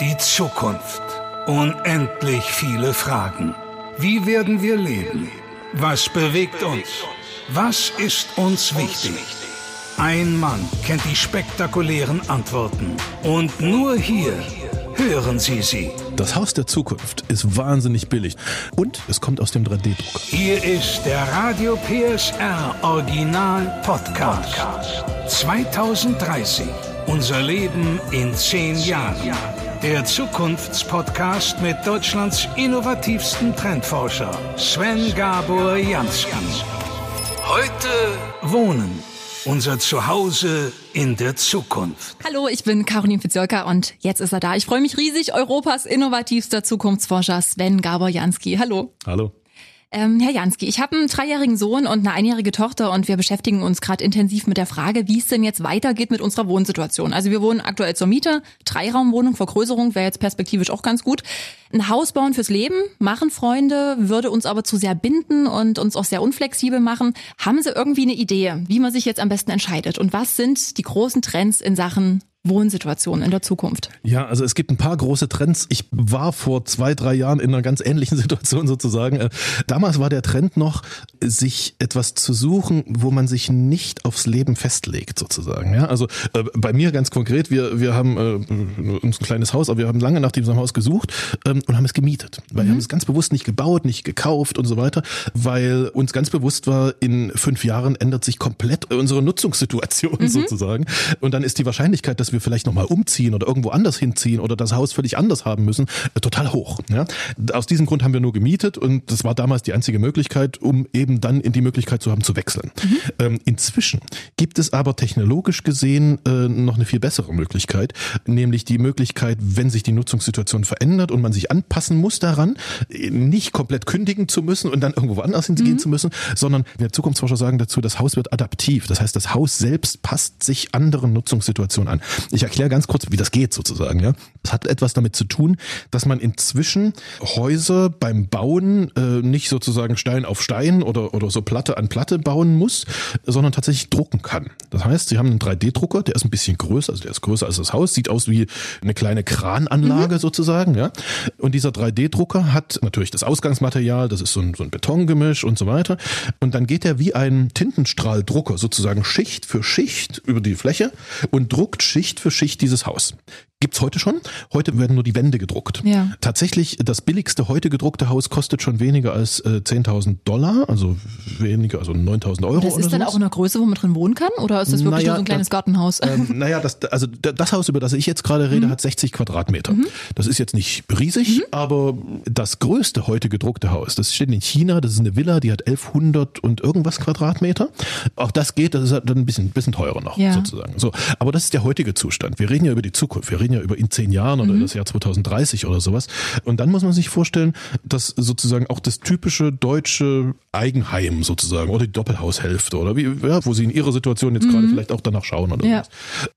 Die Zukunft. Unendlich viele Fragen. Wie werden wir leben? Was bewegt uns? Was ist uns wichtig? Ein Mann kennt die spektakulären Antworten. Und nur hier hören Sie sie. Das Haus der Zukunft ist wahnsinnig billig und es kommt aus dem 3D-Druck. Hier ist der Radio PSR Original Podcast. 2030. Unser Leben in zehn Jahren. Der Zukunftspodcast mit Deutschlands innovativsten Trendforscher Sven Gabor Jansky. Heute Wohnen. Unser Zuhause in der Zukunft. Hallo, ich bin Caroline Fitzjolka und jetzt ist er da. Ich freue mich riesig, Europas innovativster Zukunftsforscher Sven Gabor Jansky. Hallo. Hallo. Ähm, Herr Jansky, ich habe einen dreijährigen Sohn und eine einjährige Tochter und wir beschäftigen uns gerade intensiv mit der Frage, wie es denn jetzt weitergeht mit unserer Wohnsituation. Also wir wohnen aktuell zur Miete, Dreiraumwohnung, Vergrößerung wäre jetzt perspektivisch auch ganz gut. Ein Haus bauen fürs Leben, machen Freunde, würde uns aber zu sehr binden und uns auch sehr unflexibel machen. Haben Sie irgendwie eine Idee, wie man sich jetzt am besten entscheidet? Und was sind die großen Trends in Sachen Wohnsituation in der Zukunft? Ja, also es gibt ein paar große Trends. Ich war vor zwei, drei Jahren in einer ganz ähnlichen Situation sozusagen. Äh, damals war der Trend noch, sich etwas zu suchen, wo man sich nicht aufs Leben festlegt sozusagen. Ja, also äh, bei mir ganz konkret, wir, wir haben äh, uns ein kleines Haus, aber wir haben lange nach diesem Haus gesucht ähm, und haben es gemietet. Weil mhm. wir haben es ganz bewusst nicht gebaut, nicht gekauft und so weiter, weil uns ganz bewusst war, in fünf Jahren ändert sich komplett unsere Nutzungssituation mhm. sozusagen. Und dann ist die Wahrscheinlichkeit, dass wir vielleicht nochmal umziehen oder irgendwo anders hinziehen oder das Haus völlig anders haben müssen, äh, total hoch. Ja? Aus diesem Grund haben wir nur gemietet und das war damals die einzige Möglichkeit, um eben dann in die Möglichkeit zu haben, zu wechseln. Mhm. Ähm, inzwischen gibt es aber technologisch gesehen äh, noch eine viel bessere Möglichkeit, nämlich die Möglichkeit, wenn sich die Nutzungssituation verändert und man sich anpassen muss daran, nicht komplett kündigen zu müssen und dann irgendwo woanders hingehen mhm. zu müssen, sondern wir Zukunftsforscher sagen dazu, das Haus wird adaptiv. Das heißt, das Haus selbst passt sich anderen Nutzungssituationen an. Ich erkläre ganz kurz, wie das geht sozusagen. Ja, es hat etwas damit zu tun, dass man inzwischen Häuser beim Bauen äh, nicht sozusagen Stein auf Stein oder oder so Platte an Platte bauen muss, sondern tatsächlich drucken kann. Das heißt, Sie haben einen 3D-Drucker, der ist ein bisschen größer, also der ist größer als das Haus, sieht aus wie eine kleine Krananlage mhm. sozusagen. Ja, und dieser 3D-Drucker hat natürlich das Ausgangsmaterial, das ist so ein, so ein Betongemisch und so weiter. Und dann geht er wie ein Tintenstrahldrucker sozusagen Schicht für Schicht über die Fläche und druckt Schicht Schicht für Schicht dieses Haus. Gibt's heute schon. Heute werden nur die Wände gedruckt. Ja. Tatsächlich, das billigste heute gedruckte Haus kostet schon weniger als äh, 10.000 Dollar, also weniger, also 9.000 Euro. Das ist dann auch in einer Größe, wo man drin wohnen kann? Oder ist das wirklich naja, nur so ein kleines das, Gartenhaus? Ähm, naja, das, also das Haus, über das ich jetzt gerade rede, mhm. hat 60 Quadratmeter. Mhm. Das ist jetzt nicht riesig, mhm. aber das größte heute gedruckte Haus, das steht in China, das ist eine Villa, die hat 1100 und irgendwas Quadratmeter. Auch das geht, das ist dann ein bisschen, bisschen teurer noch, ja. sozusagen. So, aber das ist der heutige Zustand. Wir reden ja über die Zukunft. Wir reden ja über in zehn Jahren oder mhm. das Jahr 2030 oder sowas. Und dann muss man sich vorstellen, dass sozusagen auch das typische deutsche Eigenheim sozusagen oder die Doppelhaushälfte oder wie, ja, wo sie in ihrer Situation jetzt mhm. gerade vielleicht auch danach schauen oder ja. was,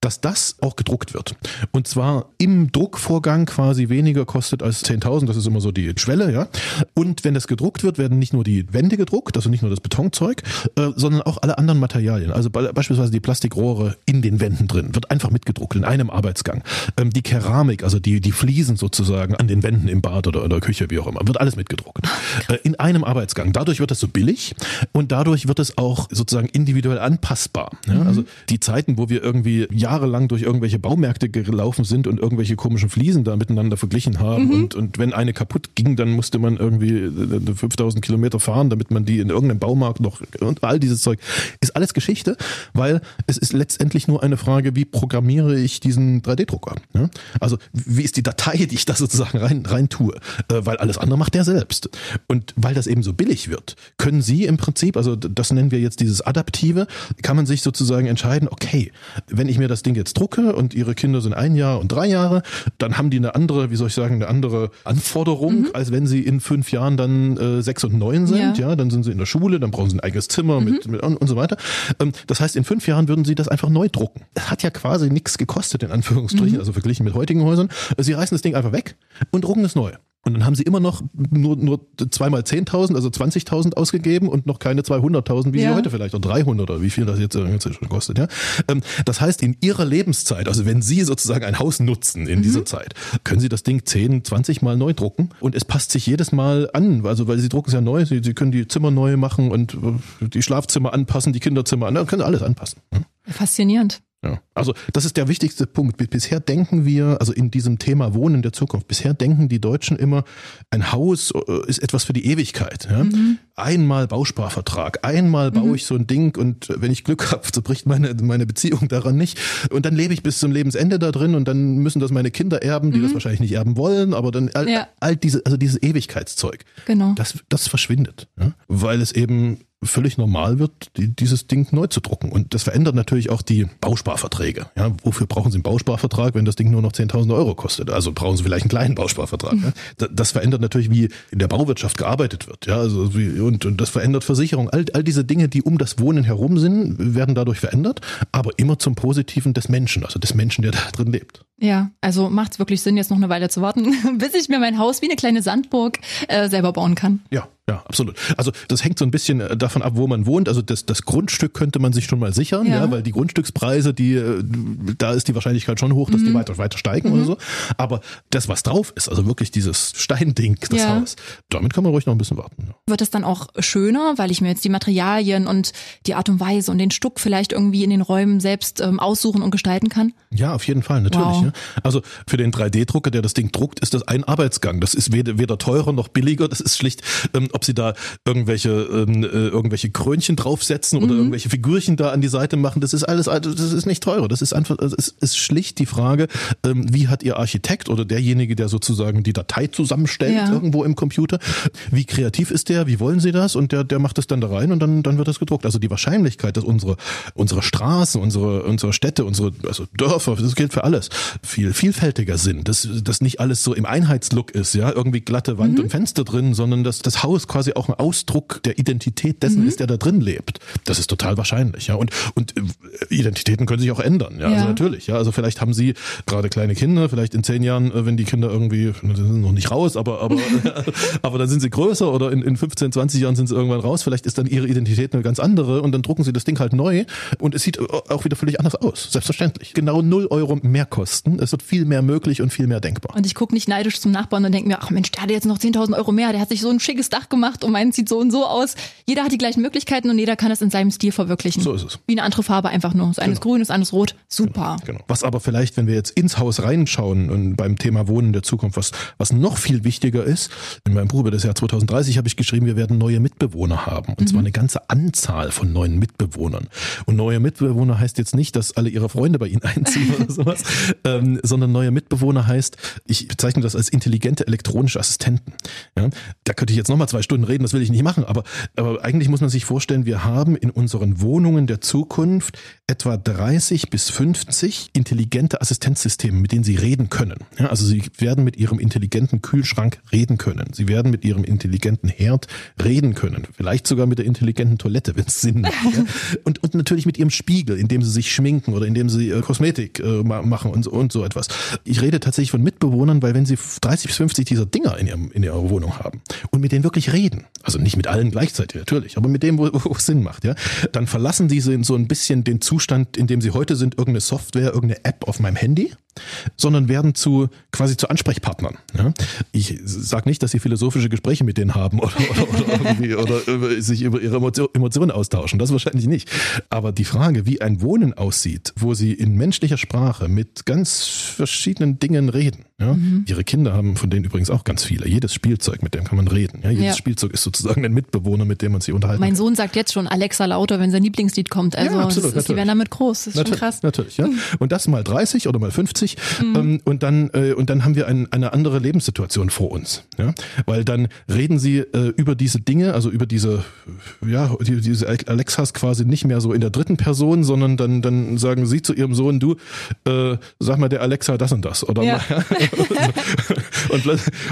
dass das auch gedruckt wird. Und zwar im Druckvorgang quasi weniger kostet als 10.000, das ist immer so die Schwelle, ja. Und wenn das gedruckt wird, werden nicht nur die Wände gedruckt, also nicht nur das Betonzeug, äh, sondern auch alle anderen Materialien. Also beispielsweise die Plastikrohre in den Wänden drin, wird einfach mitgedruckt in einem Arbeitsgang. Ähm, die Keramik, also die, die Fliesen sozusagen an den Wänden im Bad oder in der Küche, wie auch immer, wird alles mitgedruckt. Äh, in einem Arbeitsgang. Dadurch wird es so billig und dadurch wird es auch sozusagen individuell anpassbar. Ja? Mhm. Also die Zeiten, wo wir irgendwie jahrelang durch irgendwelche Baumärkte gelaufen sind und irgendwelche komischen Fliesen da miteinander verglichen haben mhm. und, und wenn eine kaputt ging, dann musste man irgendwie 5000 äh, Kilometer fahren, damit man die in irgendeinem Baumarkt noch und all dieses Zeug ist alles Geschichte, weil es ist letztendlich nur eine Frage, wie programmiere ich diesen 3D-Drucker. Ja? Also wie ist die Datei, die ich da sozusagen rein, rein tue? Äh, weil alles andere macht der selbst. Und weil das eben so billig wird, können Sie im Prinzip, also das nennen wir jetzt dieses Adaptive, kann man sich sozusagen entscheiden, okay, wenn ich mir das Ding jetzt drucke und Ihre Kinder sind ein Jahr und drei Jahre, dann haben die eine andere, wie soll ich sagen, eine andere Anforderung, mhm. als wenn sie in fünf Jahren dann äh, sechs und neun sind. Ja. ja. dann sind sie in der Schule, dann brauchen sie ein eigenes Zimmer mhm. mit, mit und, und so weiter. Ähm, das heißt, in fünf Jahren würden sie das einfach neu drucken. Es hat ja quasi nichts gekostet, in Anführungsstrichen, mhm. also verglichen mit heutigen Häusern. Sie reißen das Ding einfach weg und drucken es neu. Und dann haben sie immer noch nur, nur zweimal 10.000, also 20.000 ausgegeben und noch keine 200.000, wie ja. sie heute vielleicht, oder 300 oder wie viel das jetzt, jetzt schon kostet. Ja? Ähm, das heißt, in ihrer Lebenszeit, also wenn sie sozusagen ein Haus nutzen in mhm. dieser Zeit, können sie das Ding 10, 20 Mal neu drucken und es passt sich jedes Mal an, also weil sie drucken es ja neu, sie, sie können die Zimmer neu machen und äh, die Schlafzimmer anpassen, die Kinderzimmer an, können alles anpassen. Faszinierend. Ja. Also das ist der wichtigste Punkt. Bisher denken wir, also in diesem Thema Wohnen der Zukunft, bisher denken die Deutschen immer, ein Haus äh, ist etwas für die Ewigkeit. Ja? Mhm. Einmal Bausparvertrag, einmal baue mhm. ich so ein Ding und wenn ich Glück habe, so bricht meine, meine Beziehung daran nicht. Und dann lebe ich bis zum Lebensende da drin und dann müssen das meine Kinder erben, die mhm. das wahrscheinlich nicht erben wollen, aber dann all, ja. all diese, also dieses Ewigkeitszeug, genau. das, das verschwindet. Ja? Weil es eben völlig normal wird, die, dieses Ding neu zu drucken. Und das verändert natürlich auch die Bausparverträge. Ja, wofür brauchen Sie einen Bausparvertrag, wenn das Ding nur noch 10.000 Euro kostet? Also brauchen Sie vielleicht einen kleinen Bausparvertrag. Mhm. Ja? Das verändert natürlich, wie in der Bauwirtschaft gearbeitet wird. Ja, also wie, und, und das verändert Versicherung. All, all diese Dinge, die um das Wohnen herum sind, werden dadurch verändert, aber immer zum Positiven des Menschen, also des Menschen, der da drin lebt. Ja, also macht es wirklich Sinn, jetzt noch eine Weile zu warten, bis ich mir mein Haus wie eine kleine Sandburg äh, selber bauen kann. Ja, ja, absolut. Also das hängt so ein bisschen äh, davon ab, wo man wohnt. Also das, das Grundstück könnte man sich schon mal sichern, ja, ja weil die Grundstückspreise, die äh, da ist die Wahrscheinlichkeit schon hoch, dass mhm. die weiter weiter steigen mhm. oder so. Aber das, was drauf ist, also wirklich dieses Steinding, das ja. Haus, damit kann man ruhig noch ein bisschen warten. Ja. Wird es dann auch schöner, weil ich mir jetzt die Materialien und die Art und Weise und den Stuck vielleicht irgendwie in den Räumen selbst ähm, aussuchen und gestalten kann? Ja, auf jeden Fall, natürlich. Wow. Also für den 3D-Drucker, der das Ding druckt, ist das ein Arbeitsgang. Das ist weder, weder teurer noch billiger. Das ist schlicht ähm, ob sie da irgendwelche ähm, äh, irgendwelche Krönchen draufsetzen oder mhm. irgendwelche Figürchen da an die Seite machen, das ist alles, das ist nicht teurer. Das ist einfach, es ist, ist schlicht die Frage, ähm, wie hat ihr Architekt oder derjenige, der sozusagen die Datei zusammenstellt ja. irgendwo im Computer, wie kreativ ist der, wie wollen sie das und der, der macht es dann da rein und dann, dann wird das gedruckt. Also die Wahrscheinlichkeit, dass unsere, unsere Straßen, unsere, unsere Städte, unsere also Dörfer, das gilt für alles, viel vielfältiger sind, dass, dass nicht alles so im Einheitslook ist, ja, irgendwie glatte Wand mhm. und Fenster drin, sondern dass das Haus quasi auch ein Ausdruck der Identität dessen mhm. ist, der da drin lebt. Das ist total wahrscheinlich, ja. Und, und äh, Identitäten können sich auch ändern, ja. Also ja. Also natürlich, ja. Also vielleicht haben Sie gerade kleine Kinder, vielleicht in zehn Jahren, äh, wenn die Kinder irgendwie, sind noch nicht raus, aber, aber, aber dann sind sie größer oder in, in 15, 20 Jahren sind sie irgendwann raus. Vielleicht ist dann ihre Identität eine ganz andere und dann drucken sie das Ding halt neu und es sieht auch wieder völlig anders aus. Selbstverständlich. Genau null Euro mehr kosten. Es wird viel mehr möglich und viel mehr denkbar. Und ich gucke nicht neidisch zum Nachbarn und denke mir, ach Mensch, der hat jetzt noch 10.000 Euro mehr, der hat sich so ein schickes Dach gemacht und meins sieht so und so aus. Jeder hat die gleichen Möglichkeiten und jeder kann es in seinem Stil verwirklichen. So ist es. Wie eine andere Farbe einfach nur. Das eine genau. ist grün, das andere ist rot. Super. Genau, genau. Was aber vielleicht, wenn wir jetzt ins Haus reinschauen und beim Thema Wohnen der Zukunft, was, was noch viel wichtiger ist, in meinem Buch über das Jahr 2030 habe ich geschrieben, wir werden neue Mitbewohner haben. Und mhm. zwar eine ganze Anzahl von neuen Mitbewohnern. Und neue Mitbewohner heißt jetzt nicht, dass alle ihre Freunde bei ihnen einziehen oder sowas, ähm, sondern neue Mitbewohner heißt, ich bezeichne das als intelligente elektronische Assistenten. Ja, da könnte ich jetzt nochmal zwei Stunden reden, das will ich nicht machen, aber, aber eigentlich muss man sich vorstellen, wir haben in unseren Wohnungen der Zukunft etwa 30 bis 50 intelligente Assistenzsysteme, mit denen sie reden können. Ja, also sie werden mit ihrem intelligenten Kühlschrank reden können. Sie werden mit ihrem intelligenten Herd reden können. Vielleicht sogar mit der intelligenten Toilette, wenn es Sinn macht. Ja. Und, und natürlich mit ihrem Spiegel, indem sie sich schminken oder indem sie äh, Kosmetik äh, machen und, und so etwas. Ich rede tatsächlich von Mitbewohnern, weil wenn sie 30 bis 50 dieser Dinger in, ihrem, in ihrer Wohnung haben und mit denen wirklich reden, also nicht mit allen gleichzeitig natürlich, aber mit dem, wo, wo es Sinn macht, ja, dann verlassen diese so ein bisschen den Zustand, in dem sie heute sind, irgendeine Software, irgendeine App auf meinem Handy sondern werden zu quasi zu Ansprechpartnern. Ja? Ich sage nicht, dass sie philosophische Gespräche mit denen haben oder, oder, oder, oder sich über ihre Emotionen austauschen. Das wahrscheinlich nicht. Aber die Frage, wie ein Wohnen aussieht, wo sie in menschlicher Sprache mit ganz verschiedenen Dingen reden. Ja? Mhm. Ihre Kinder haben von denen übrigens auch ganz viele. Jedes Spielzeug, mit dem kann man reden. Ja? Jedes ja. Spielzeug ist sozusagen ein Mitbewohner, mit dem man sich unterhalten Mein Sohn sagt jetzt schon Alexa lauter, wenn sein Lieblingslied kommt. Also ja, absolut, ist, die werden damit groß. Das ist natürlich, schon krass. Natürlich, ja. Und das mal 30 oder mal 50 sich mhm. ähm, und dann äh, und dann haben wir ein, eine andere Lebenssituation vor uns, ja, weil dann reden sie äh, über diese Dinge, also über diese ja die, diese Alexas quasi nicht mehr so in der dritten Person, sondern dann dann sagen sie zu ihrem Sohn, du äh, sag mal der Alexa das und das oder ja. und,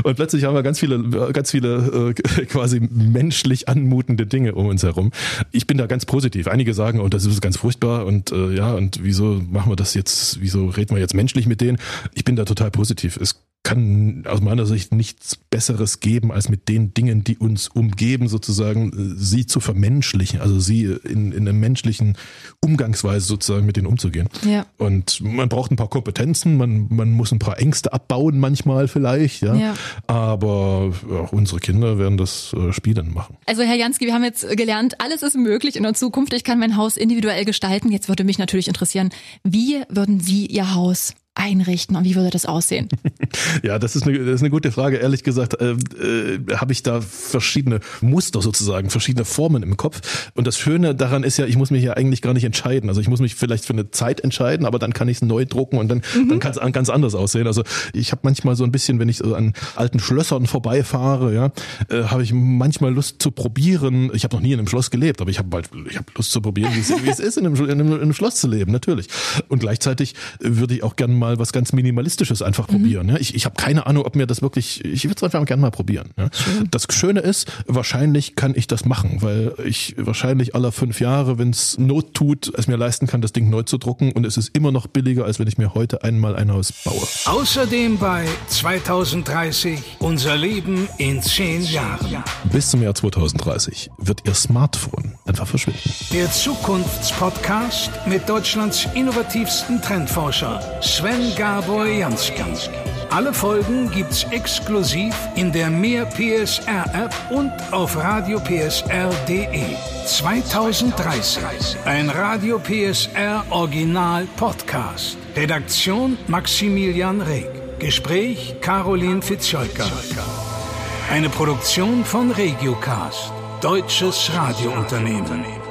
und plötzlich haben wir ganz viele ganz viele äh, quasi menschlich anmutende Dinge um uns herum. Ich bin da ganz positiv. Einige sagen, und das ist ganz furchtbar und äh, ja und wieso machen wir das jetzt? Wieso reden wir jetzt menschlich? mit denen. Ich bin da total positiv. Es kann aus meiner Sicht nichts Besseres geben, als mit den Dingen, die uns umgeben, sozusagen sie zu vermenschlichen, also sie in, in einer menschlichen Umgangsweise sozusagen mit denen umzugehen. Ja. Und man braucht ein paar Kompetenzen, man, man muss ein paar Ängste abbauen manchmal vielleicht, ja. Ja. Aber auch unsere Kinder werden das äh, spielend machen. Also Herr Jansky, wir haben jetzt gelernt, alles ist möglich in der Zukunft. Ich kann mein Haus individuell gestalten. Jetzt würde mich natürlich interessieren, wie würden Sie Ihr Haus einrichten und wie würde das aussehen? Ja, das ist eine, das ist eine gute Frage. Ehrlich gesagt, äh, äh, habe ich da verschiedene Muster sozusagen, verschiedene Formen im Kopf. Und das Schöne daran ist ja, ich muss mich ja eigentlich gar nicht entscheiden. Also ich muss mich vielleicht für eine Zeit entscheiden, aber dann kann ich es neu drucken und dann, Mhm. dann kann es ganz anders aussehen. Also ich habe manchmal so ein bisschen, wenn ich so an alten Schlössern vorbeifahre, ja, äh, habe ich manchmal Lust zu probieren. Ich habe noch nie in einem Schloss gelebt, aber ich habe halt, ich habe Lust zu probieren, wie es, wie es ist, in einem, in, einem, in einem Schloss zu leben, natürlich. Und gleichzeitig würde ich auch gerne mal was ganz Minimalistisches einfach probieren. Ja. Ich, ich habe keine Ahnung, ob mir das wirklich, ich würde es einfach gerne mal probieren. Ja. Das Schöne ist, wahrscheinlich kann ich das machen, weil ich wahrscheinlich aller fünf Jahre, wenn es Not tut, es mir leisten kann, das Ding neu zu drucken und es ist immer noch billiger, als wenn ich mir heute einmal ein Haus baue. Außerdem bei 2030 unser Leben in zehn Jahren. Bis zum Jahr 2030 wird Ihr Smartphone einfach verschwinden. Der Zukunftspodcast mit Deutschlands innovativsten Trendforscher Sven Gabor Jansky. Alle Folgen gibt's exklusiv in der Mehr PSR App und auf radiopsr.de. 2030. Ein Radio PSR Original Podcast. Redaktion Maximilian Reg. Gespräch Caroline Fitzscholker. Eine Produktion von Regiocast. Deutsches Radiounternehmen.